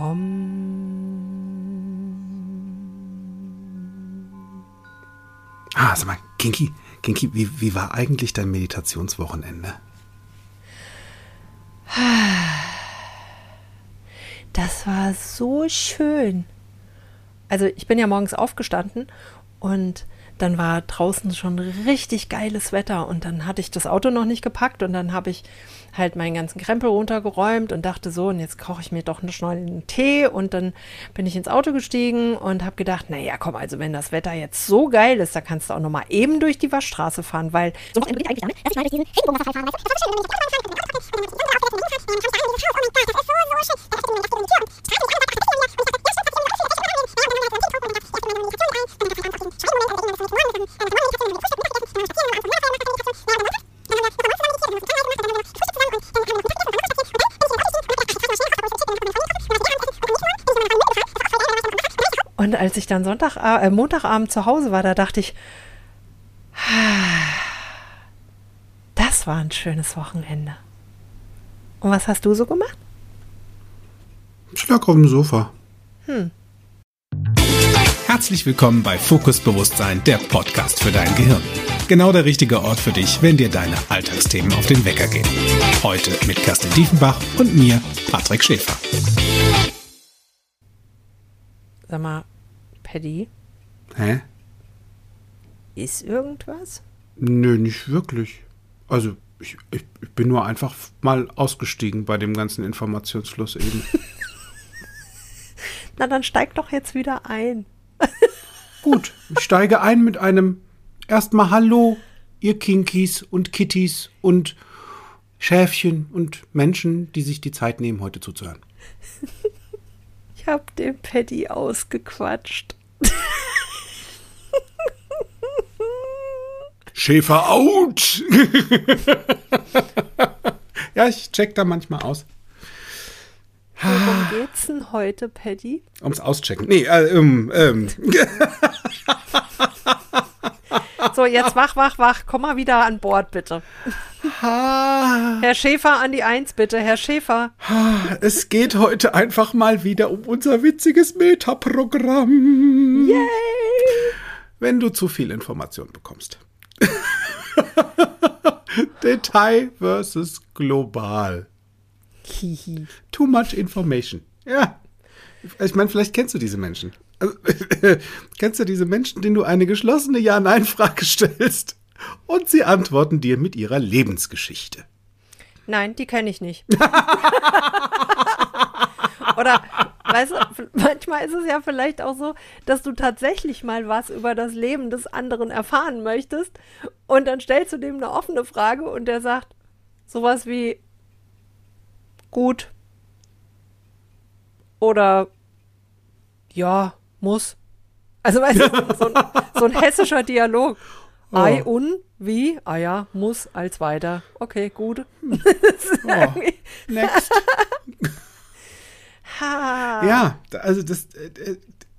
Om. Ah, sag mal, Kinky, Kinky, wie, wie war eigentlich dein Meditationswochenende? Das war so schön. Also ich bin ja morgens aufgestanden und dann war draußen schon richtig geiles Wetter und dann hatte ich das Auto noch nicht gepackt und dann habe ich halt meinen ganzen Krempel runtergeräumt und dachte so, und jetzt koche ich mir doch schnell einen Tee und dann bin ich ins Auto gestiegen und habe gedacht, naja, komm, also wenn das Wetter jetzt so geil ist, da kannst du auch noch mal eben durch die Waschstraße fahren, weil so Und als ich dann Sonntag, äh, Montagabend zu Hause war, da dachte ich, das war ein schönes Wochenende. Und was hast du so gemacht? Ich lag auf dem Sofa. Hm. Herzlich willkommen bei Fokus Bewusstsein, der Podcast für dein Gehirn. Genau der richtige Ort für dich, wenn dir deine Alltagsthemen auf den Wecker gehen. Heute mit Kerstin Diefenbach und mir, Patrick Schäfer. Sag mal, Paddy, Hä? ist irgendwas? Nö, nicht wirklich. Also, ich, ich, ich bin nur einfach mal ausgestiegen bei dem ganzen Informationsfluss eben. Na, dann steig doch jetzt wieder ein. Gut, ich steige ein mit einem erstmal Hallo, ihr Kinkies und Kitties und Schäfchen und Menschen, die sich die Zeit nehmen, heute zuzuhören. Ich hab den Paddy ausgequatscht. Schäfer out! ja, ich check da manchmal aus. Worum geht's denn heute, Paddy? Ums Auschecken. Nee, äh, ähm, ähm. So, jetzt wach, wach, wach. Komm mal wieder an Bord, bitte. Herr Schäfer an die Eins, bitte. Herr Schäfer. Es geht heute einfach mal wieder um unser witziges Metaprogramm. Yay! Wenn du zu viel Information bekommst. Detail versus global. Hihi. Too much information. Ja. Ich meine, vielleicht kennst du diese Menschen. Also, kennst du diese Menschen, denen du eine geschlossene Ja-Nein-Frage stellst und sie antworten dir mit ihrer Lebensgeschichte? Nein, die kenne ich nicht. Oder, weißt du, manchmal ist es ja vielleicht auch so, dass du tatsächlich mal was über das Leben des anderen erfahren möchtest und dann stellst du dem eine offene Frage und der sagt sowas wie gut oder ja, muss. Also weißt du, so ein, so ein hessischer Dialog. Ei un, wie? Ah ja, muss als weiter. Okay, gut. Ist irgendwie- Next. ha. Ja, also das äh, äh,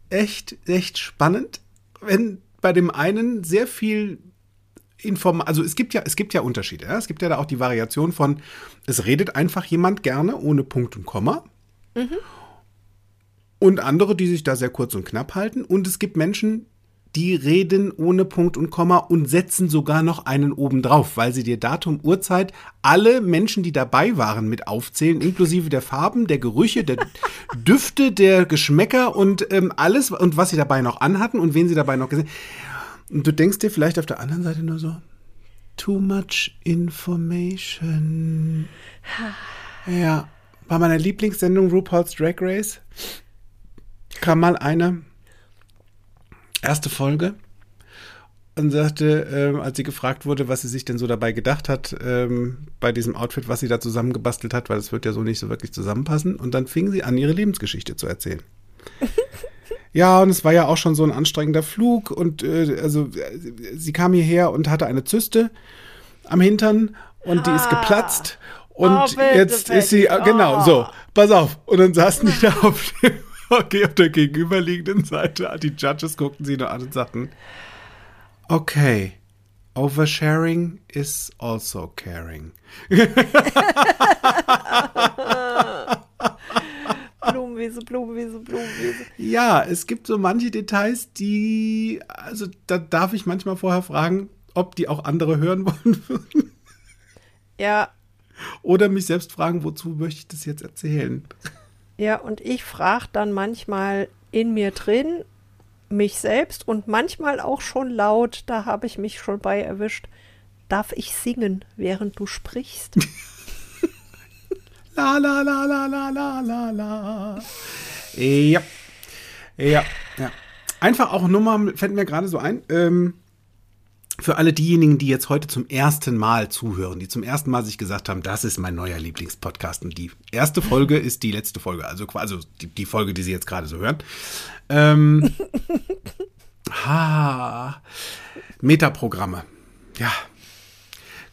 echt, echt spannend, wenn bei dem einen sehr viel Inform also es gibt ja, es gibt ja Unterschiede. Ja? Es gibt ja da auch die Variation von, es redet einfach jemand gerne ohne Punkt und Komma. Und andere, die sich da sehr kurz und knapp halten. Und es gibt Menschen, die reden ohne Punkt und Komma und setzen sogar noch einen oben drauf, weil sie dir Datum, Uhrzeit, alle Menschen, die dabei waren, mit aufzählen, inklusive der Farben, der Gerüche, der Düfte, der Geschmäcker und ähm, alles und was sie dabei noch anhatten und wen sie dabei noch gesehen. Und du denkst dir vielleicht auf der anderen Seite nur so, too much information. Ja, bei meiner Lieblingssendung RuPaul's Drag Race kam mal eine erste Folge und sagte, ähm, als sie gefragt wurde, was sie sich denn so dabei gedacht hat, ähm, bei diesem Outfit, was sie da zusammengebastelt hat, weil das wird ja so nicht so wirklich zusammenpassen. Und dann fing sie an, ihre Lebensgeschichte zu erzählen. Ja, und es war ja auch schon so ein anstrengender Flug und äh, also äh, sie kam hierher und hatte eine Zyste am Hintern und die ist geplatzt. Und Oh, bitte, jetzt ist sie, äh, genau, Oh. so, pass auf. Und dann saßen die da auf, dem, okay, auf der gegenüberliegenden Seite. Die Judges guckten sie nur an und sagten, okay, oversharing is also caring. Blumenwiese, Blumenwiese. Käse. Ja, es gibt so manche Details, die, also da darf ich manchmal vorher fragen, ob die auch andere hören wollen würden. Ja. Oder mich selbst fragen, wozu möchte ich das jetzt erzählen? Ja, und ich frage dann manchmal in mir drin, mich selbst und manchmal auch schon laut, da habe ich mich schon bei erwischt. Darf ich singen, während du sprichst? la la la la la la la la. Ja. Ja, ja. Einfach auch Nummer, fällt mir gerade so ein. Ähm, für alle diejenigen, die jetzt heute zum ersten Mal zuhören, die zum ersten Mal sich gesagt haben, das ist mein neuer Lieblingspodcast und die erste Folge ist die letzte Folge, also quasi die, die Folge, die Sie jetzt gerade so hören. Ähm, ha, Metaprogramme. Ja.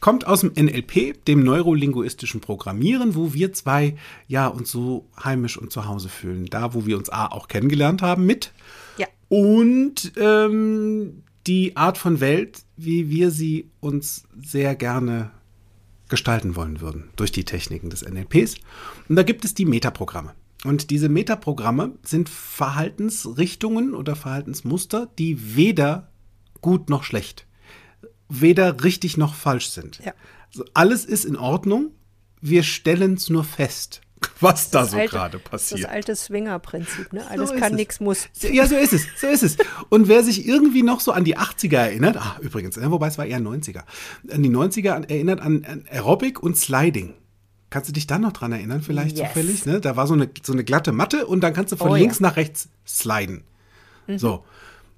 Kommt aus dem NLP, dem neurolinguistischen Programmieren, wo wir zwei ja uns so heimisch und zu Hause fühlen. Da, wo wir uns A auch kennengelernt haben mit. Ja. Und ähm, die Art von Welt, wie wir sie uns sehr gerne gestalten wollen würden durch die Techniken des NLPs. Und da gibt es die Metaprogramme. Und diese Metaprogramme sind Verhaltensrichtungen oder Verhaltensmuster, die weder gut noch schlecht, weder richtig noch falsch sind. Ja. Also alles ist in Ordnung. Wir stellen es nur fest was da Das so gerade Das passiert. alte Swinger-Prinzip, ne? Alles So kann, nichts muss. Ja, so ist es, so ist es. Und wer sich irgendwie noch so an die 80er erinnert, ah, übrigens, äh, wobei es war eher 90er, an die 90er an- erinnert an, an Aerobic und Sliding. Kannst du dich da noch dran erinnern, vielleicht Yes. zufällig? Ne? Da war so eine, so eine glatte Matte und dann kannst du von Oh ja. links nach rechts sliden. So.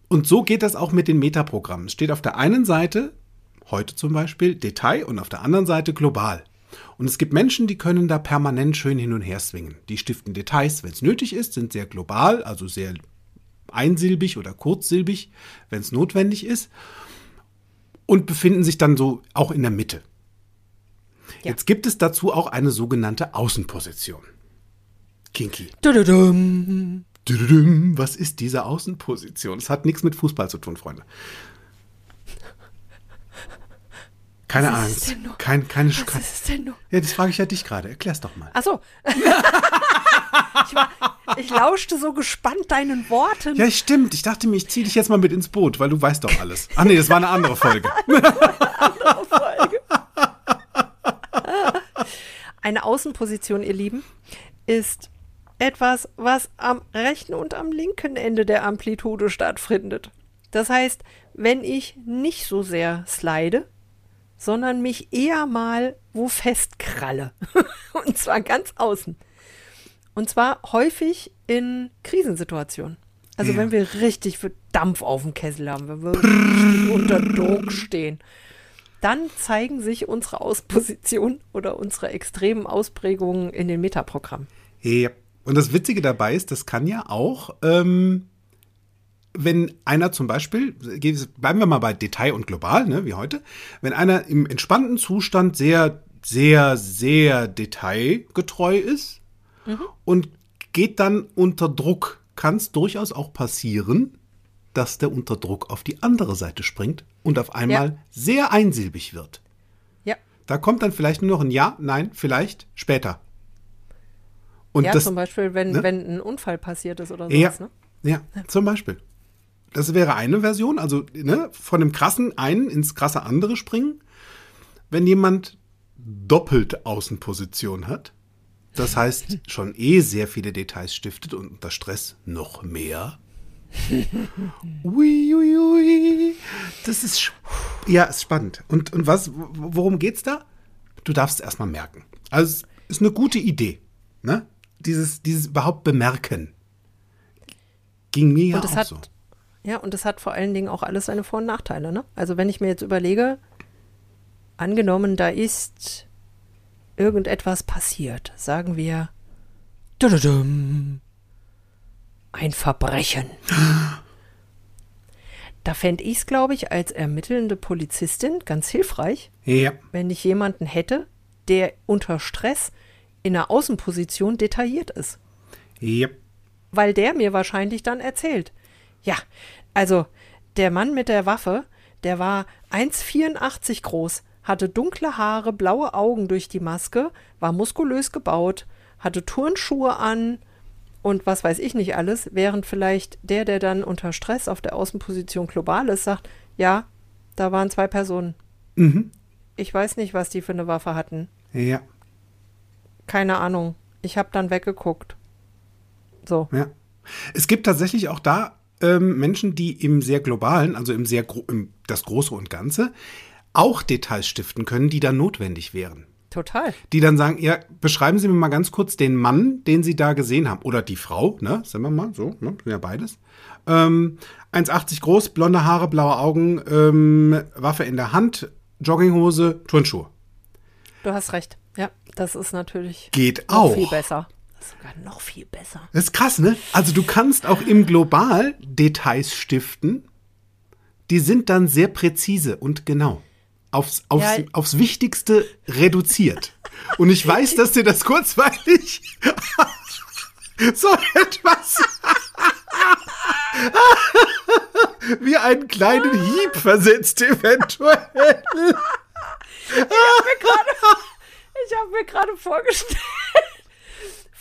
Und so geht das auch mit den Metaprogrammen. Es steht auf der einen Seite, heute zum Beispiel, Detail und auf der anderen Seite global. Und es gibt Menschen, die können da permanent schön hin und her swingen. Die stiften Details, wenn es nötig ist, sind sehr global, also sehr einsilbig oder kurzsilbig, wenn es notwendig ist. Und befinden sich dann so auch in der Mitte. Ja. Jetzt gibt es dazu auch eine sogenannte Außenposition. Kinky. Was ist diese Außenposition? Es hat nichts mit Fußball zu tun, Freunde. Keine Was ist es Angst. Kein, keine Was kein, ist es denn nur? Ja, das frage ich ja dich gerade. Erklär's doch mal. Ach so. ich, war, ich lauschte so gespannt deinen Worten. Ja, stimmt. Ich dachte mir, ich ziehe dich jetzt mal mit ins Boot, weil du weißt doch alles. Ach nee, das war eine andere Folge. Folge. Eine Außenposition, ihr Lieben, ist etwas, was am rechten und am linken Ende der Amplitude stattfindet. Das heißt, wenn ich nicht so sehr slide, sondern mich eher mal wo festkralle. und zwar ganz außen. Und zwar häufig in Krisensituationen. Also Ja. wenn wir richtig für Dampf auf dem Kessel haben, wenn wir richtig unter Druck stehen, dann zeigen sich unsere Auspositionen oder unsere extremen Ausprägungen in den Metaprogrammen. Ja. Und das Witzige dabei ist, das kann ja auch, ähm, wenn einer zum Beispiel, bleiben wir mal bei Detail und global, ne, wie heute, wenn einer im entspannten Zustand sehr, sehr, sehr detailgetreu ist und geht dann unter Druck, kann es durchaus auch passieren, dass der unter Druck auf die andere Seite springt und auf einmal Ja. sehr einsilbig wird. Ja, Da kommt dann vielleicht nur noch ein Ja, Nein, vielleicht, später. Und ja das, zum Beispiel, wenn, ne? wenn ein Unfall passiert ist oder ja, sowas. Ne? ja, zum Beispiel. Das wäre eine Version, also ne, von dem krassen einen ins krasse andere springen. Wenn jemand doppelt Außenposition hat, das heißt schon eh sehr viele Details stiftet und unter Stress noch mehr. Ui, ui, ui. Das ist, ja, ist spannend. Und, und was, worum geht's da? Du darfst es erstmal merken. Also, es ist eine gute Idee. Ne? Dieses, dieses überhaupt bemerken. Ging mir ja auch hat, so. Ja, und es hat vor allen Dingen auch alles seine Vor- und Nachteile. Ne? Also wenn ich mir jetzt überlege, angenommen, da ist irgendetwas passiert, sagen wir, ein Verbrechen. Da fände ich es, glaube ich, als ermittelnde Polizistin ganz hilfreich, Ja, wenn ich jemanden hätte, der unter Stress in einer Außenposition detailliert ist ja, weil der mir wahrscheinlich dann erzählt. Ja, also der Mann mit der Waffe, der war 1,84 groß, hatte dunkle Haare, blaue Augen durch die Maske, war muskulös gebaut, hatte Turnschuhe an und was weiß ich nicht alles, während vielleicht der, der dann unter Stress auf der Außenposition global ist, sagt, ja, da waren zwei Personen. Mhm. Ich weiß nicht, was die für eine Waffe hatten. Ja, Keine Ahnung. Ich habe dann weggeguckt. So. ja. Es gibt tatsächlich auch da ähm, Menschen, die im sehr globalen, also im sehr gro im, das Große und Ganze, auch Details stiften können, die dann notwendig wären. Total. Die dann sagen, ja, beschreiben Sie mir mal ganz kurz den Mann, den Sie da gesehen haben. Oder die Frau, ne? Sagen wir mal, so, ne? Sind ja beides. Ähm, 1,80 groß, blonde Haare, blaue Augen, ähm, Waffe in der Hand, Jogginghose, Turnschuhe. Du hast recht. Ja, das ist natürlich Geht auch. viel besser. Sogar noch viel besser. Das ist krass, ne? Also du kannst auch im Global Details stiften, die sind dann sehr präzise und genau. Aufs, aufs, Ja. aufs Wichtigste reduziert. Und ich weiß, dass dir das kurzweilig so etwas wie einen kleinen Hieb versetzt, eventuell. Ich habe mir gerade vorgestellt,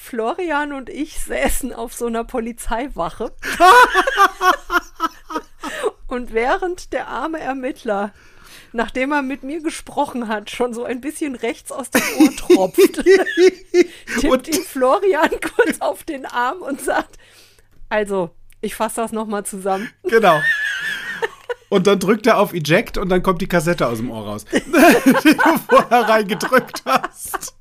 Florian und ich säßen auf so einer Polizeiwache. und während der arme Ermittler, nachdem er mit mir gesprochen hat, schon so ein bisschen rechts aus dem Ohr tropft, tippt ihm Florian kurz auf den Arm und sagt, also, ich fasse das nochmal zusammen. Genau. Und dann drückt er auf Eject und dann kommt die Kassette aus dem Ohr raus, die du vorher reingedrückt hast.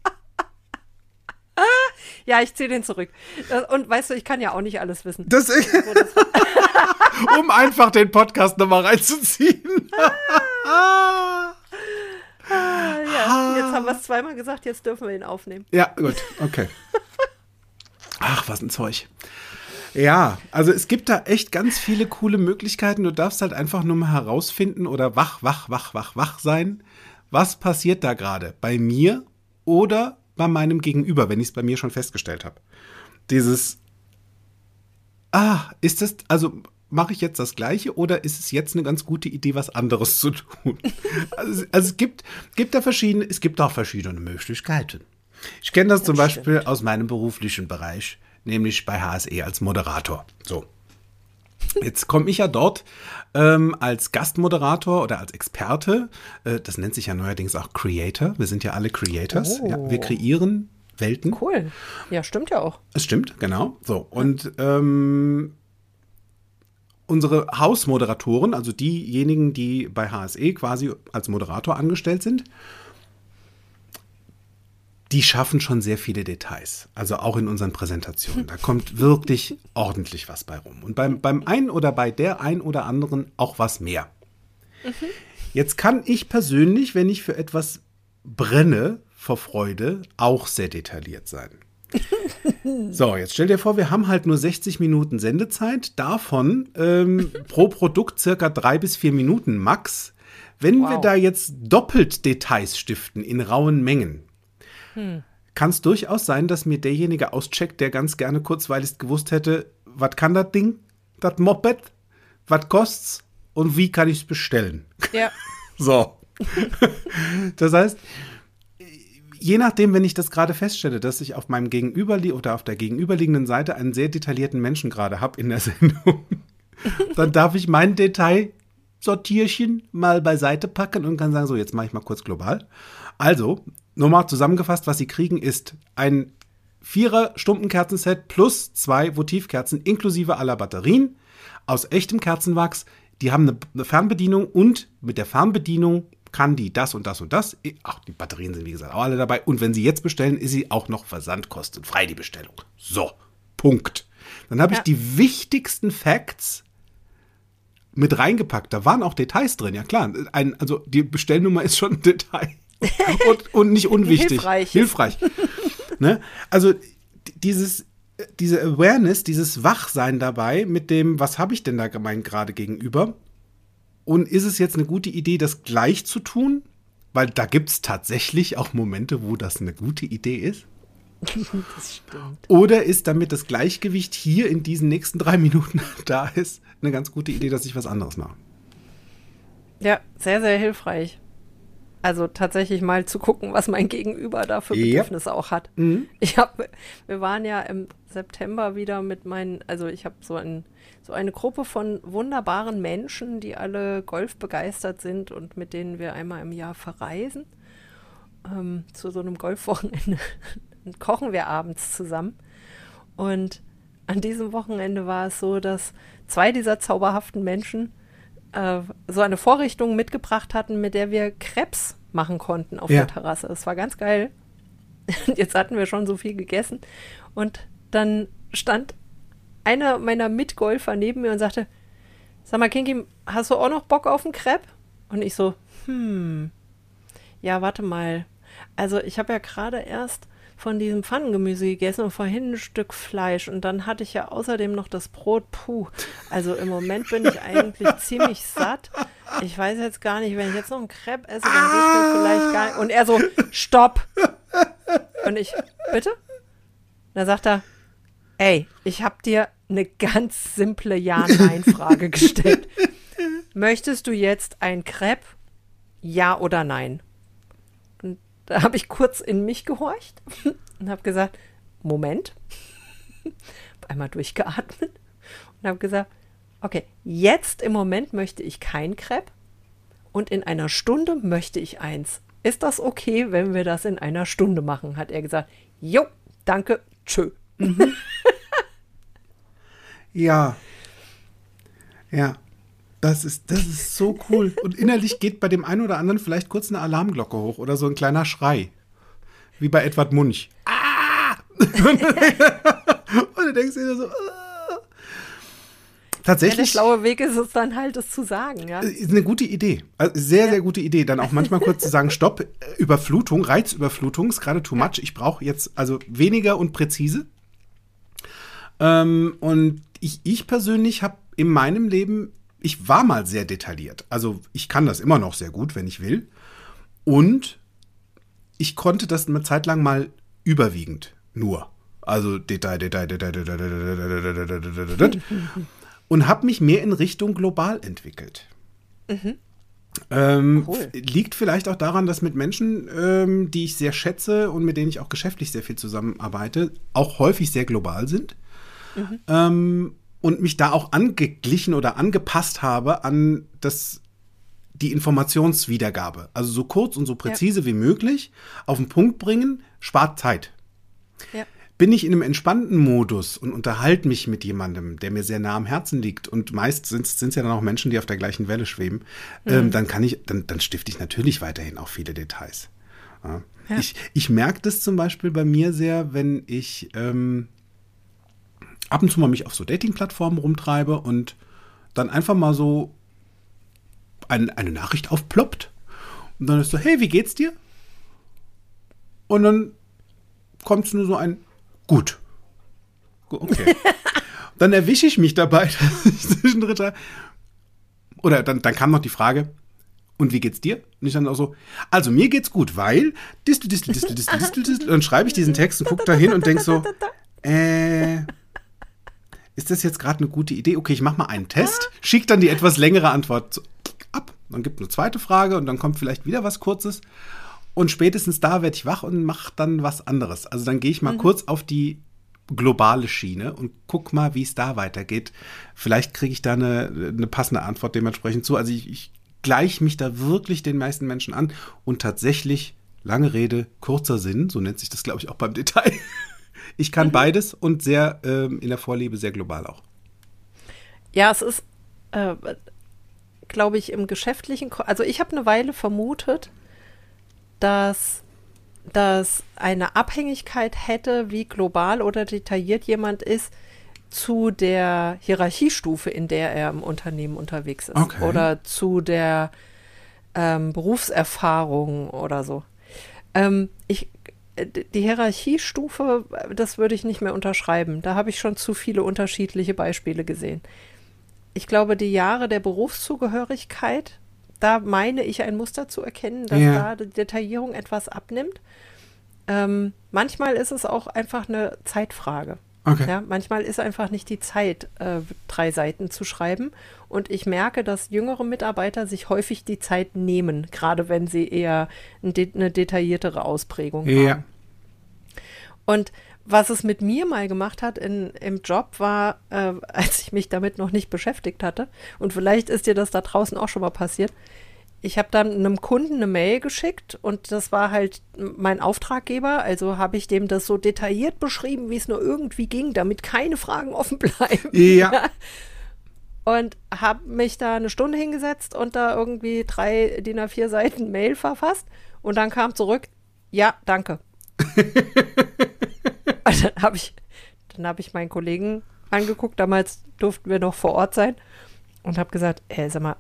Ja, ich ziehe den zurück. Äh, Und weißt du, ich kann ja auch nicht alles wissen. Das, um einfach den Podcast nochmal reinzuziehen. Ah, ja, jetzt haben wir es zweimal gesagt, jetzt dürfen wir ihn aufnehmen. Ja, gut, okay. Ach, was ein Zeug. Ja, also es gibt da echt ganz viele coole Möglichkeiten. Du darfst halt einfach nur mal herausfinden oder wach, wach, wach, wach, wach sein. Was passiert da gerade? Bei mir oder bei meinem Gegenüber, wenn ich es bei mir schon festgestellt habe. Dieses, ah, ist das, also mache ich jetzt das Gleiche oder ist es jetzt eine ganz gute Idee, was anderes zu tun? Also, also es gibt, gibt da verschiedene, es gibt auch verschiedene Möglichkeiten. Ich kenne das, zum Beispiel aus meinem beruflichen Bereich, nämlich bei HSE als Moderator. So. Jetzt komme ich ja dort ähm, als Gastmoderator oder als Experte. Äh, das nennt sich ja neuerdings auch Creator. Wir sind ja alle Creators. Oh. Ja, wir kreieren Welten. Cool. Ja, stimmt ja auch. Es stimmt, genau. So, und ähm, unsere Hausmoderatoren, also diejenigen, die bei HSE quasi als Moderator angestellt sind, die schaffen schon sehr viele Details. Also auch in unseren Präsentationen. Da kommt wirklich ordentlich was bei rum. Und beim, beim einen oder bei der ein oder anderen auch was mehr. Jetzt kann ich persönlich, wenn ich für etwas brenne vor Freude, auch sehr detailliert sein. So, jetzt stell dir vor, wir haben halt nur 60 Minuten Sendezeit, davon ähm, pro Produkt circa drei bis vier Minuten max. Wenn wir Wow. da jetzt doppelt Details stiften in rauen Mengen, kann es durchaus sein, dass mir derjenige auscheckt, der ganz gerne kurzweilig gewusst hätte, was kann das Ding, das Moped, was kostet's und wie kann ich es bestellen. Ja. So. das heißt, je nachdem, wenn ich das gerade feststelle, dass ich auf meinem Gegenüber oder auf der gegenüberliegenden Seite einen sehr detaillierten Menschen gerade habe in der Sendung, dann darf ich mein Detailsortierchen mal beiseite packen und kann sagen, so, jetzt mache ich mal kurz global. Also, nochmal zusammengefasst, was Sie kriegen, ist ein Vierer Stumpenkerzenset plus zwei Votivkerzen inklusive aller Batterien aus echtem Kerzenwachs. Die haben eine- eine Fernbedienung und mit der Fernbedienung kann die das und das und das. Ach, die Batterien sind wie gesagt auch alle dabei. Und wenn Sie jetzt bestellen, ist sie auch noch versandkostenfrei, die Bestellung. So, Punkt. Dann habe ich Ja. die wichtigsten Facts mit reingepackt. Da waren auch Details drin, ja klar. Ein, also die Bestellnummer ist schon ein Detail. und, und nicht unwichtig. Hilfreich. Hilfreich. ne? Also dieses, diese Awareness, dieses Wachsein dabei mit dem, was habe ich denn da gemeint gerade gegenüber? Und ist es jetzt eine gute Idee, das gleich zu tun? Weil da gibt es tatsächlich auch Momente, wo das eine gute Idee ist. Das stimmt. Oder ist damit das Gleichgewicht hier in diesen nächsten drei Minuten da ist, eine ganz gute Idee, dass ich was anderes mache? Ja, sehr, sehr hilfreich. Also tatsächlich mal zu gucken, was mein Gegenüber da für Bedürfnisse yep. auch hat. Mhm. Ich habe, wir waren ja im September wieder mit meinen, also ich habe so, ein, so eine Gruppe von wunderbaren Menschen, die alle Golf begeistert sind und mit denen wir einmal im Jahr verreisen. Ähm, zu so einem Golfwochenende kochen wir abends zusammen. Und an diesem Wochenende war es so, dass zwei dieser zauberhaften Menschen äh, so eine Vorrichtung mitgebracht hatten, mit der wir Krebs machen konnten auf ja. der Terrasse. Es war ganz geil. Jetzt hatten wir schon so viel gegessen. Und dann stand einer meiner Mitgolfer neben mir und sagte, sag mal, Kinky, hast du auch noch Bock auf einen Crepe? Und ich so, hm, ja, warte mal. Also ich habe ja gerade erst von diesem Pfannengemüse gegessen und vorhin ein Stück Fleisch. Und dann hatte ich ja außerdem noch das Brot. Puh. Also im Moment bin ich eigentlich ziemlich satt. Ich weiß jetzt gar nicht, wenn ich jetzt noch einen Crepe esse, dann geht mir vielleicht gar nicht. Und er so, stopp. Und ich, bitte? Da sagt er, ey, ich habe dir eine ganz simple Ja-Nein-Frage gestellt. Möchtest du jetzt ein Crepe? Ja oder nein? Da habe ich kurz in mich gehorcht und habe gesagt, Moment. Einmal durchgeatmet und habe gesagt, okay, jetzt im Moment möchte ich kein Crepe und in einer Stunde möchte ich eins. Ist das okay, wenn wir das in einer Stunde machen? Hat er gesagt, jo, danke, tschö. Mhm. ja. Ja. Das ist, das ist so cool. Und innerlich geht bei dem einen oder anderen vielleicht kurz eine Alarmglocke hoch oder so ein kleiner Schrei. Wie bei Edward Munch. Ah! und du denkst dir so, ah! Tatsächlich. Ja, der schlaue Weg ist es dann halt, es zu sagen, ja. Ist eine gute Idee. Also sehr, ja. sehr gute Idee. Dann auch manchmal kurz zu sagen, Stopp, Überflutung, Reizüberflutung ist gerade too much. Ich brauche jetzt also weniger und präzise. Ähm, und ich, ich persönlich habe in meinem Leben ich war mal sehr detailliert. Also ich kann das immer noch sehr gut, wenn ich will. Und ich konnte das eine Zeit lang mal überwiegend nur. Also Detail, Detail, Detail, Detail, Detail, Detail, Detail. Und habe mich mehr in Richtung global entwickelt. Mhm. Ähm, cool. Liegt vielleicht auch daran, dass mit Menschen, ähm, die ich sehr schätze und mit denen ich auch geschäftlich sehr viel zusammenarbeite, auch häufig sehr global sind. Mhm. Ähm, und mich da auch angeglichen oder angepasst habe an das die Informationswiedergabe. Also so kurz und so präzise ja. wie möglich auf den Punkt bringen, spart Zeit. Ja. Bin ich in einem entspannten Modus und unterhalte mich mit jemandem, der mir sehr nah am Herzen liegt und meist sind es ja dann auch Menschen, die auf der gleichen Welle schweben, mhm. ähm, dann kann ich, dann, dann stifte ich natürlich weiterhin auch viele Details. Ja. Ich, ich merke das zum Beispiel bei mir sehr, wenn ich ähm, ab und zu mal mich auf so Dating-Plattformen rumtreibe und dann einfach mal so ein, eine Nachricht aufploppt. Und dann ist so, hey, wie geht's dir? Und dann kommt es nur so ein Gut. Okay. dann erwische ich mich dabei, dass ich zwischendrin oder dann, dann kam noch die Frage, und wie geht's dir? Und ich dann auch so, also mir geht's gut, weil distel, distel, distel, distel, distel, distel. Und dann schreibe ich diesen Text und gucke da hin und denke so, äh, ist das jetzt gerade eine gute Idee? Okay, ich mache mal einen Test, schick dann die etwas längere Antwort ab. Dann gibt eine zweite Frage und dann kommt vielleicht wieder was Kurzes. Und spätestens da werde ich wach und mache dann was anderes. Also dann gehe ich mal mhm. kurz auf die globale Schiene und guck mal, wie es da weitergeht. Vielleicht kriege ich da eine, eine, passende Antwort dementsprechend zu. Also ich, ich gleiche mich da wirklich den meisten Menschen an und tatsächlich, lange Rede, kurzer Sinn, so nennt sich das, glaube ich, auch beim Detail. Ich kann mhm. beides und sehr ähm, in der Vorliebe sehr global auch. Ja, es ist, äh, glaube ich, im geschäftlichen, Ko also ich habe eine Weile vermutet, dass dass eine Abhängigkeit hätte, wie global oder detailliert jemand ist, zu der Hierarchiestufe, in der er im Unternehmen unterwegs ist. Okay. Oder zu der ähm, Berufserfahrung oder so. Ähm, ich die Hierarchiestufe, das würde ich nicht mehr unterschreiben. Da habe ich schon zu viele unterschiedliche Beispiele gesehen. Ich glaube, die Jahre der Berufszugehörigkeit, da meine ich ein Muster zu erkennen, dass ja. da die Detaillierung etwas abnimmt. Ähm, manchmal ist es auch einfach eine Zeitfrage. Okay. Ja, manchmal ist einfach nicht die Zeit, äh, drei Seiten zu schreiben. Und ich merke, dass jüngere Mitarbeiter sich häufig die Zeit nehmen, gerade wenn sie eher eine detailliertere Ausprägung Ja. haben. Und was es mit mir mal gemacht hat in, im Job war, äh, als ich mich damit noch nicht beschäftigt hatte, und vielleicht ist dir das da draußen auch schon mal passiert, ich habe dann einem Kunden eine Mail geschickt und das war halt mein Auftraggeber, also habe ich dem das so detailliert beschrieben, wie es nur irgendwie ging, damit keine Fragen offen bleiben. Ja. Und habe mich da eine Stunde hingesetzt und da irgendwie drei DIN A4 Seiten Mail verfasst und dann kam zurück, ja, danke. und dann habe ich, dann habe ich meinen Kollegen angeguckt, damals durften wir noch vor Ort sein und habe gesagt, ey, sag mal,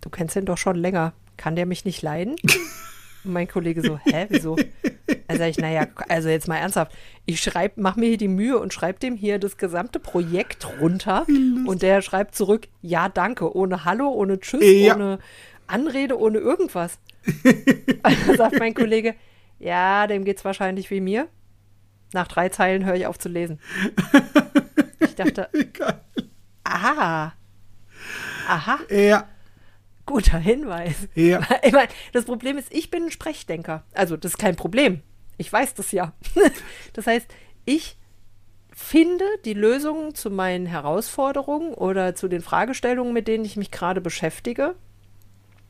du kennst den doch schon länger, kann der mich nicht leiden? Und mein Kollege so, hä, wieso? Sag ich, naja, also jetzt mal ernsthaft, ich schreib, mach mir hier die Mühe und schreib dem hier das gesamte Projekt runter und der schreibt zurück, ja, danke, ohne Hallo, ohne Tschüss, Ja. ohne Anrede, ohne irgendwas. Und dann sagt mein Kollege, ja, dem geht's wahrscheinlich wie mir. Nach drei Zeilen höre ich auf zu lesen. Ich dachte, Egal. aha, aha, Ja. guter Hinweis. Ja. Ich meine, das Problem ist, ich bin ein Sprechdenker. Also, das ist kein Problem. Ich weiß das ja. Das heißt, ich finde die Lösungen zu meinen Herausforderungen oder zu den Fragestellungen, mit denen ich mich gerade beschäftige,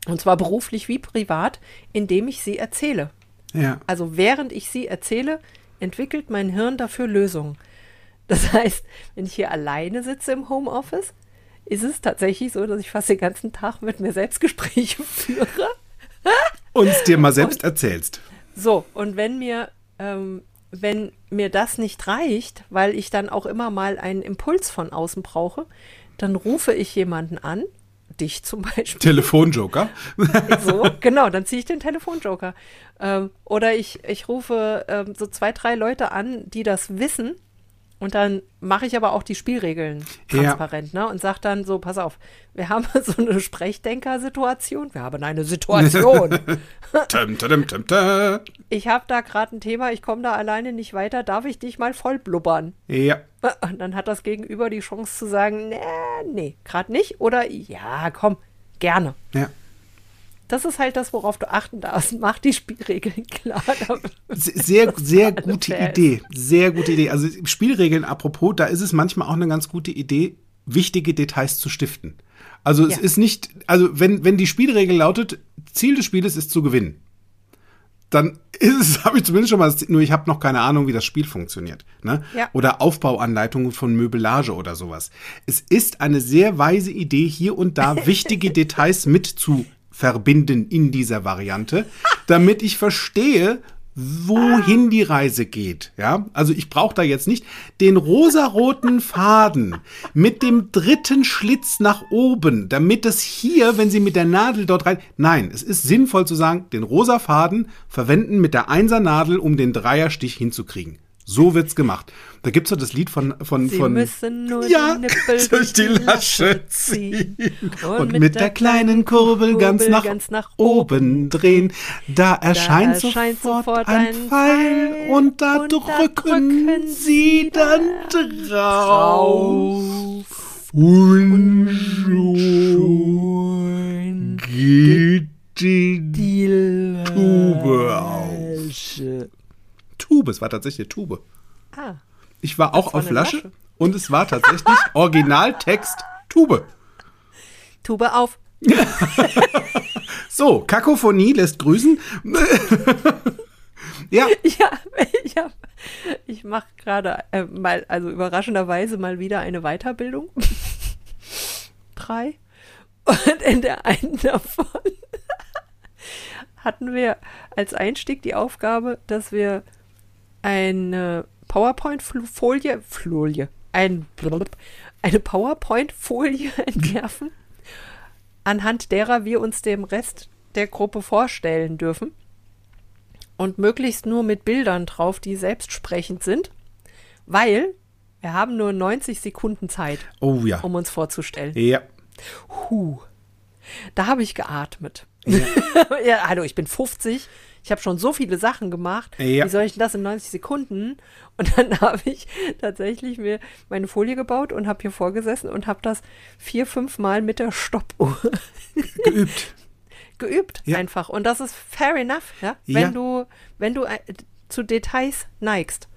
und zwar beruflich wie privat, indem ich sie erzähle. Ja. Also während ich sie erzähle, entwickelt mein Hirn dafür Lösungen. Das heißt, wenn ich hier alleine sitze im Homeoffice, ist es tatsächlich so, dass ich fast den ganzen Tag mit mir selbst Gespräche führe. Uns dir mal selbst erzählst. So, und wenn mir, ähm, wenn mir das nicht reicht, weil ich dann auch immer mal einen Impuls von außen brauche, dann rufe ich jemanden an, dich zum Beispiel. Telefonjoker. So, genau, dann ziehe ich den Telefonjoker. Ähm, oder ich, ich rufe ähm, so zwei, drei Leute an, die das wissen. Und dann mache ich aber auch die Spielregeln Ja. transparent, ne? Und sage dann so, pass auf, wir haben so eine Sprechdenker-Situation. Wir haben eine Situation. Tum, tum, tum. ich habe da gerade ein Thema, ich komme da alleine nicht weiter, darf ich dich mal voll blubbern? Ja. Und dann hat das Gegenüber die Chance zu sagen, nee, nee, gerade nicht. Oder ja, komm, gerne. Ja. Das ist halt das, worauf du achten darfst. Mach die Spielregeln klar. Sehr, sehr gute ist. Idee. Sehr gute Idee. Also Spielregeln apropos, da ist es manchmal auch eine ganz gute Idee, wichtige Details zu stiften. Also es Ja. ist nicht, also wenn, wenn die Spielregel lautet, Ziel des Spieles ist zu gewinnen, dann ist es, habe ich zumindest schon mal, nur ich habe noch keine Ahnung, wie das Spiel funktioniert. Ne? Ja. Oder Aufbauanleitungen von Möbelage oder sowas. Es ist eine sehr weise Idee, hier und da wichtige Details mit zu verbinden in dieser Variante, damit ich verstehe, wohin die Reise geht. Ja, also ich brauche da jetzt nicht den rosaroten Faden mit dem dritten Schlitz nach oben, damit es hier, wenn Sie mit der Nadel dort rein. Nein, es ist sinnvoll zu sagen, den rosa Faden verwenden mit der Einser-Nadel, um den Dreierstich hinzukriegen. So wird's gemacht. Da gibt's so das Lied von von Sie von müssen nur ja, die Nippel durch die Lasche ziehen und, und, mit, der kleinen Kurbel ganz nach, oben drehen. Da erscheint, erscheint sofort, sofort ein Pfeil Pfeil und da und da drücken drücken sie dann drauf. Und schon geht die Die Tube auf. Tube, es war tatsächlich eine Tube. Ah, Ich war auch war auf eine Lasche Lasche. und es war tatsächlich Originaltext Tube. Tube auf. So, Kakophonie lässt grüßen. ja, Ja, ich hab, ich mache gerade äh, mal, also überraschenderweise mal wieder eine Weiterbildung. Drei. Und in der einen davon hatten wir als Einstieg die Aufgabe, dass wir eine PowerPoint-Folie, Folie, ein, eine PowerPoint-Folie entwerfen, anhand derer wir uns dem Rest der Gruppe vorstellen dürfen und möglichst nur mit Bildern drauf, die selbstsprechend sind, weil wir haben nur 90 Sekunden Zeit, oh ja. um uns vorzustellen. Ja. Huh. Da habe ich geatmet. Ja. hallo, ich bin 50. ich habe schon so viele Sachen gemacht. Ja. Wie soll ich denn das in 90 Sekunden? Und dann habe ich tatsächlich mir meine Folie gebaut und habe hier vorgesessen und habe das vier, fünf Mal mit der Stoppuhr Geübt. geübt Ja. einfach. Und das ist fair enough, ja. Wenn Ja. du, wenn du äh, zu Details neigst,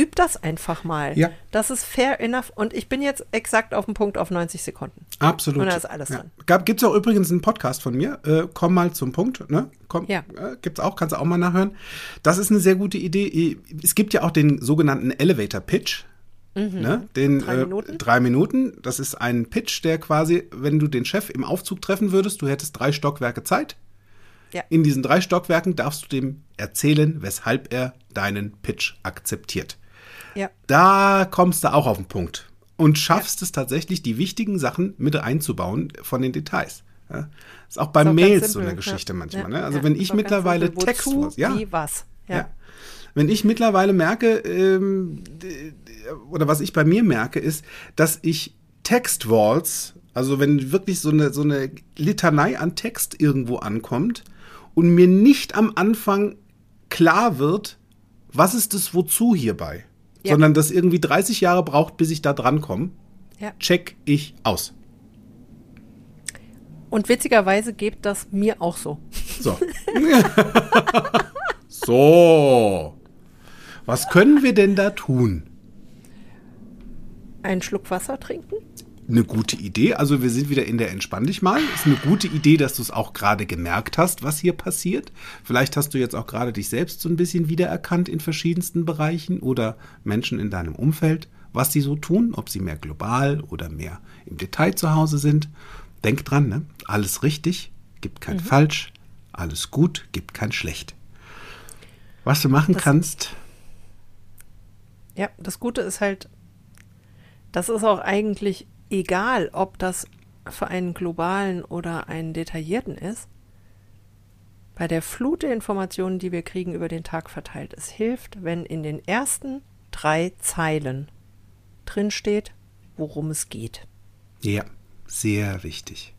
üb das einfach mal. Ja. Das ist fair enough. Und ich bin jetzt exakt auf dem Punkt auf 90 Sekunden. Absolut. Und da ist alles dran. Gab, gibt's auch übrigens einen Podcast von mir. Äh, komm mal zum Punkt. Ne? Komm, Ja. äh, gibt's auch, kannst du auch mal nachhören. Das ist eine sehr gute Idee. Es gibt ja auch den sogenannten Elevator Pitch. Ne? Den, Mhm. Drei äh, Minuten. drei Minuten. Das ist ein Pitch, der quasi, wenn du den Chef im Aufzug treffen würdest, du hättest drei Stockwerke Zeit. Ja. In diesen drei Stockwerken darfst du dem erzählen, weshalb er deinen Pitch akzeptiert. Ja. Da kommst du auch auf den Punkt und schaffst es tatsächlich, die wichtigen Sachen mit einzubauen von den Details. Ja? Ist auch bei Ist auch Mails so eine Geschichte ja. manchmal. Ja, Ne? Also ja, wenn ich mittlerweile simpel. Text, Wozu, ja, wie, was. Ja. ja. Wenn ich mittlerweile merke, ähm, oder was ich bei mir merke, ist, dass ich Textwalls, also wenn wirklich so eine, so eine Litanei an Text irgendwo ankommt und mir nicht am Anfang klar wird, was ist das Wozu hierbei, Ja. sondern das irgendwie 30 Jahre braucht, bis ich da dran komme, Ja. check ich aus. Und witzigerweise geht das mir auch so. So. so. Was können wir denn da tun? Einen Schluck Wasser trinken? Eine gute Idee. Also wir sind wieder in der Entspann dich mal. Ist eine gute Idee, dass du es auch gerade gemerkt hast, was hier passiert. Vielleicht hast du jetzt auch gerade dich selbst so ein bisschen wiedererkannt in verschiedensten Bereichen oder Menschen in deinem Umfeld, was sie so tun, ob sie mehr global oder mehr im Detail zu Hause sind. Denk dran, ne? alles richtig, gibt kein falsch, alles gut, gibt kein schlecht. Was du machen Das- kannst, Ja, das Gute ist halt, das ist auch eigentlich egal, ob das für einen globalen oder einen detaillierten ist. Bei der Flut der Informationen, die wir kriegen über den Tag verteilt, es hilft, wenn in den ersten drei Zeilen drinsteht, worum es geht. ja, sehr wichtig.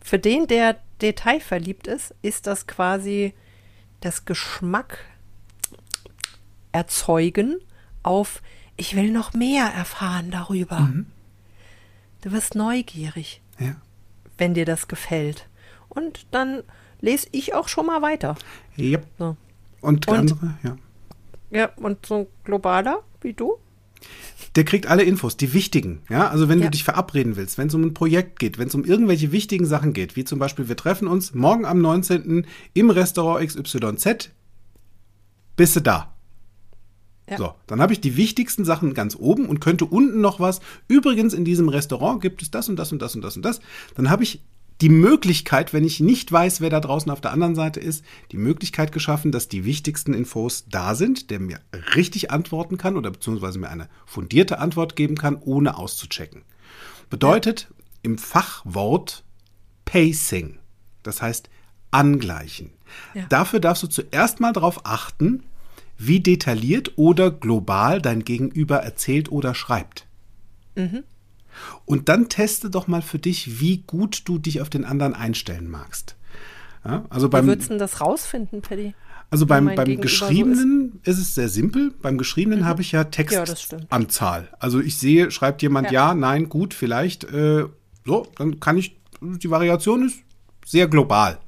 Für den, der detailverliebt ist, ist das quasi das Geschmack erzeugen auf, ich will noch mehr erfahren darüber. Du wirst neugierig, Ja. wenn dir das gefällt. Und dann lese ich auch schon mal weiter. Ja. So. Und, Und- andere, ja. Ja, und so ein globaler wie du? Der kriegt alle Infos, die wichtigen. Ja, also wenn Ja. du dich verabreden willst, wenn es um ein Projekt geht, wenn es um irgendwelche wichtigen Sachen geht, wie zum Beispiel, wir treffen uns morgen am 19. im Restaurant XYZ, bist du da. Ja. So, dann habe ich die wichtigsten Sachen ganz oben und könnte unten noch was. Übrigens, in diesem Restaurant gibt es das und das und das und das und das. Dann habe ich die Möglichkeit, wenn ich nicht weiß, wer da draußen auf der anderen Seite ist, die Möglichkeit geschaffen, dass die wichtigsten Infos da sind, der mir richtig antworten kann oder beziehungsweise mir eine fundierte Antwort geben kann, ohne auszuchecken. Bedeutet im Fachwort Pacing. Das heißt angleichen. Ja. Dafür darfst du zuerst mal darauf achten, wie detailliert oder global dein Gegenüber erzählt oder schreibt. Und dann teste doch mal für dich, wie gut du dich auf den anderen einstellen magst. Ja, also Wie beim, würdest du denn das rausfinden, Paddy? also wie beim, beim Gegenüber so Geschriebenen ist. es sehr simpel. Beim Geschriebenen habe ich ja Ja. Textanzahl. also ich sehe, schreibt jemand ja, Ja. nein, gut, vielleicht, äh, so, dann kann ich, die Variation ist sehr global.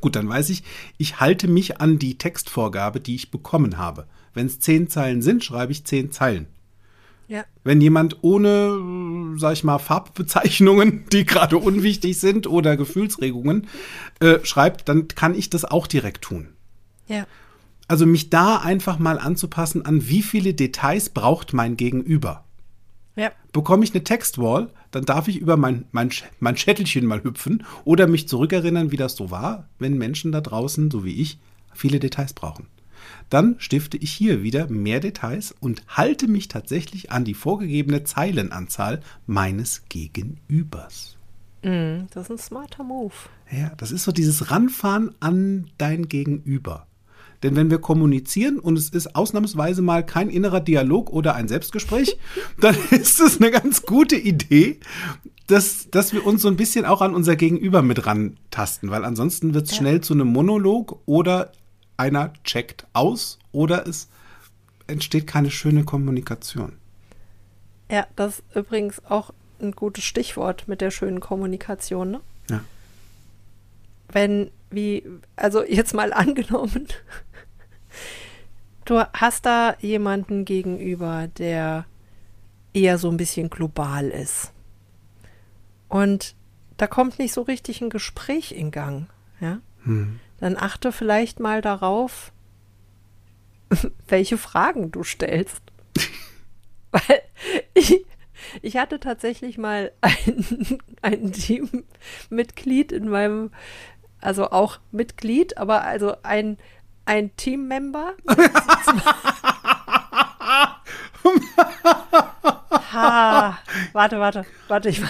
Gut, dann weiß ich, ich halte mich an die Textvorgabe, die ich bekommen habe. Wenn es zehn Zeilen sind, schreibe ich zehn Zeilen. Ja. Wenn jemand ohne, sag ich mal, Farbbezeichnungen, die gerade unwichtig sind oder Gefühlsregungen äh, schreibt, dann kann ich das auch direkt tun. Ja. Also mich da einfach mal anzupassen an, wie viele Details braucht mein Gegenüber. Ja. Bekomme ich eine Textwall, dann darf ich über mein, mein, mein Schättelchen mal hüpfen oder mich zurückerinnern, wie das so war, wenn Menschen da draußen, so wie ich, viele Details brauchen. Dann stifte ich hier wieder mehr Details und halte mich tatsächlich an die vorgegebene Zeilenanzahl meines Gegenübers. Mm, das ist ein smarter Move. Ja, das ist so dieses Ranfahren an dein Gegenüber. Denn wenn wir kommunizieren und es ist ausnahmsweise mal kein innerer Dialog oder ein Selbstgespräch, dann ist es eine ganz gute Idee, dass, dass wir uns so ein bisschen auch an unser Gegenüber mit rantasten, weil ansonsten wird es Ja. schnell zu einem Monolog oder einer checkt aus oder es entsteht keine schöne Kommunikation. Ja, das ist übrigens auch ein gutes Stichwort mit der schönen Kommunikation, ne? Ja. Wenn, wie, also jetzt mal angenommen, du hast da jemanden gegenüber, der eher so ein bisschen global ist. Und da kommt nicht so richtig ein Gespräch in Gang, ja? Hm. Dann achte vielleicht mal darauf, welche Fragen du stellst. Weil ich, ich hatte tatsächlich mal ein, ein Teammitglied in meinem, also auch Mitglied, aber also ein, ein Teammember. ha, warte, warte, warte. Ich,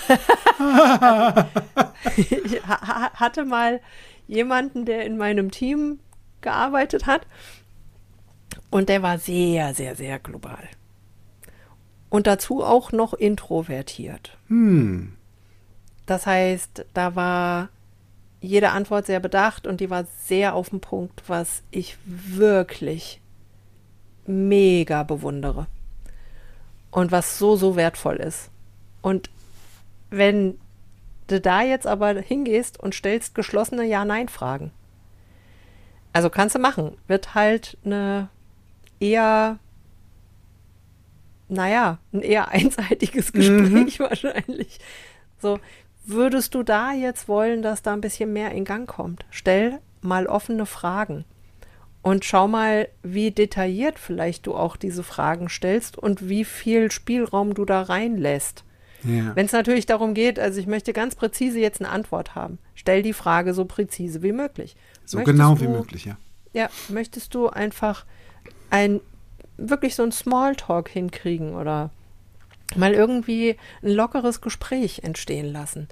ich ha- ha- hatte mal jemanden, der in meinem Team gearbeitet hat. Und der war sehr, sehr, sehr global. Und dazu auch noch introvertiert. Hm. Das heißt, da war jede Antwort sehr bedacht und die war sehr auf den Punkt, was ich wirklich mega bewundere. Und was so, so wertvoll ist. Und wenn du da jetzt aber hingehst und stellst geschlossene Ja-Nein-Fragen, also kannst du machen, wird halt eine eher, naja, ein eher einseitiges Gespräch wahrscheinlich. So, würdest du da jetzt wollen, dass da ein bisschen mehr in Gang kommt? Stell mal offene Fragen und schau mal, wie detailliert vielleicht du auch diese Fragen stellst und wie viel Spielraum du da reinlässt. Ja. Wenn es natürlich darum geht, also ich möchte ganz präzise jetzt eine Antwort haben, stell die Frage so präzise wie möglich. so Möchtest genau wie du- möglich, ja. Ja, möchtest du einfach ein wirklich so ein Smalltalk hinkriegen oder mal irgendwie ein lockeres Gespräch entstehen lassen?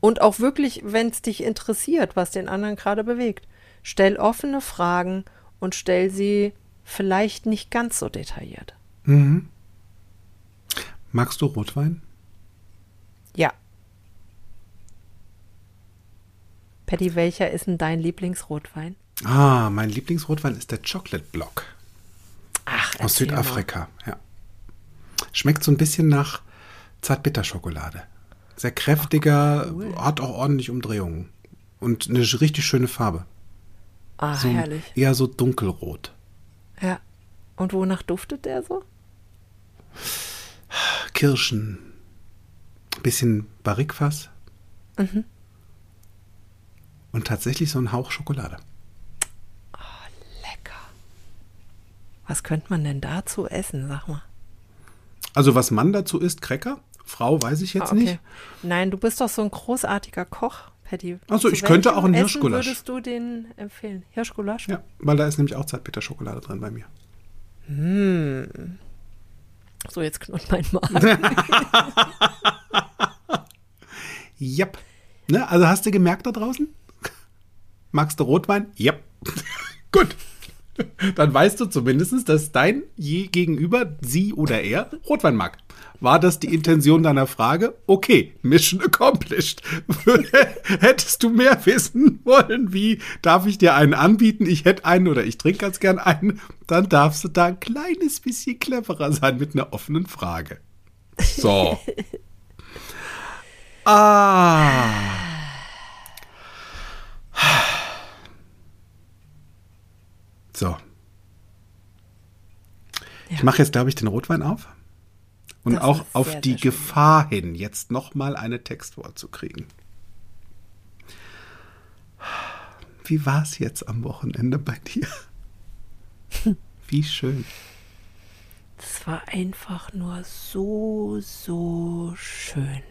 Und auch wirklich, wenn es dich interessiert, was den anderen gerade bewegt, stell offene Fragen und stell sie vielleicht nicht ganz so detailliert. Mhm. Magst du Rotwein? Ja. Patty, welcher ist denn dein Lieblingsrotwein? Ah, mein Lieblingsrotwein ist der Chocolate Block Ach, aus erzähl mal. Südafrika. Ja. Schmeckt so ein bisschen nach Zartbitterschokolade. Sehr kräftiger, hat auch ordentlich Umdrehungen. Und eine richtig schöne Farbe. Ah, So, herrlich. Eher so dunkelrot. Ja. Und wonach duftet der so? Kirschen. Bisschen Barrikfass. Mhm. Und tatsächlich so ein Hauch Schokolade. Lecker. Was könnte man denn dazu essen, sag mal? Also was Mann dazu isst, Cracker. Frau weiß ich jetzt Ah, nicht. Nein, du bist doch so ein großartiger Koch, Patty. Ach so, Zu ich könnte auch einen Essen Hirschgulasch. würdest du den empfehlen? Hirschgulasch? Ja, weil da ist nämlich auch Zartbitterschokolade drin bei mir. So, jetzt knurrt mein Magen. Yep. Ne, also hast du gemerkt da draußen? Magst du Rotwein? Yep. Gut. Dann weißt du zumindest, dass dein je Gegenüber, sie oder er, Rotwein mag. War das die Intention deiner Frage? Okay, Mission accomplished. Hättest du mehr wissen wollen, wie darf ich dir einen anbieten? Ich hätte einen oder ich trinke ganz gern einen. Dann darfst du da ein kleines bisschen cleverer sein mit einer offenen Frage. So. Ah. So. Ich mache jetzt, glaube ich, den Rotwein auf. Und Das auch auf sehr, die sehr. Gefahr hin, jetzt nochmal eine Textwort zu kriegen. Wie war es jetzt am Wochenende bei dir? Wie schön. Das war einfach nur so, so schön.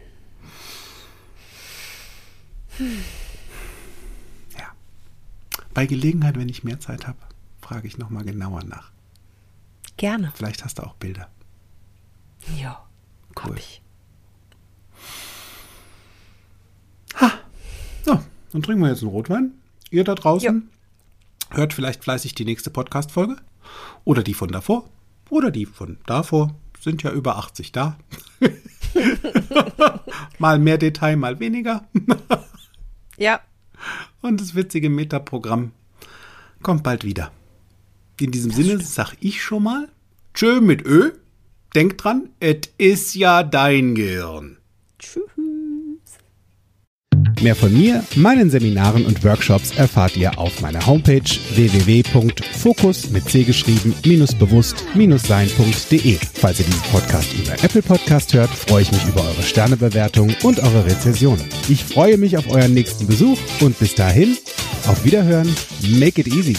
Ja. Bei Gelegenheit, wenn ich mehr Zeit habe, frage ich nochmal genauer nach. Gerne. Vielleicht hast du auch Bilder. Ja, Cool. hab ich. So, dann trinken wir jetzt einen Rotwein. Ihr da draußen, Hört vielleicht fleißig die nächste Podcast-Folge oder die von davor oder die von davor. Sind ja über 80 da. mal mehr Detail, mal weniger. ja. Und das witzige Metaprogramm kommt bald wieder. In diesem das Sinne stimmt. sag ich schon mal Tschö mit Ö. Denk dran, es ist ja dein Gehirn. Tschüss. Mehr von mir, meinen Seminaren und Workshops erfahrt ihr auf meiner Homepage www.fokus mit c geschrieben bewusst sein.de. Falls ihr diesen Podcast über Apple Podcast hört, freue ich mich über eure Sternebewertung und eure Rezension. Ich freue mich auf euren nächsten Besuch und bis dahin, auf Wiederhören, make it easy.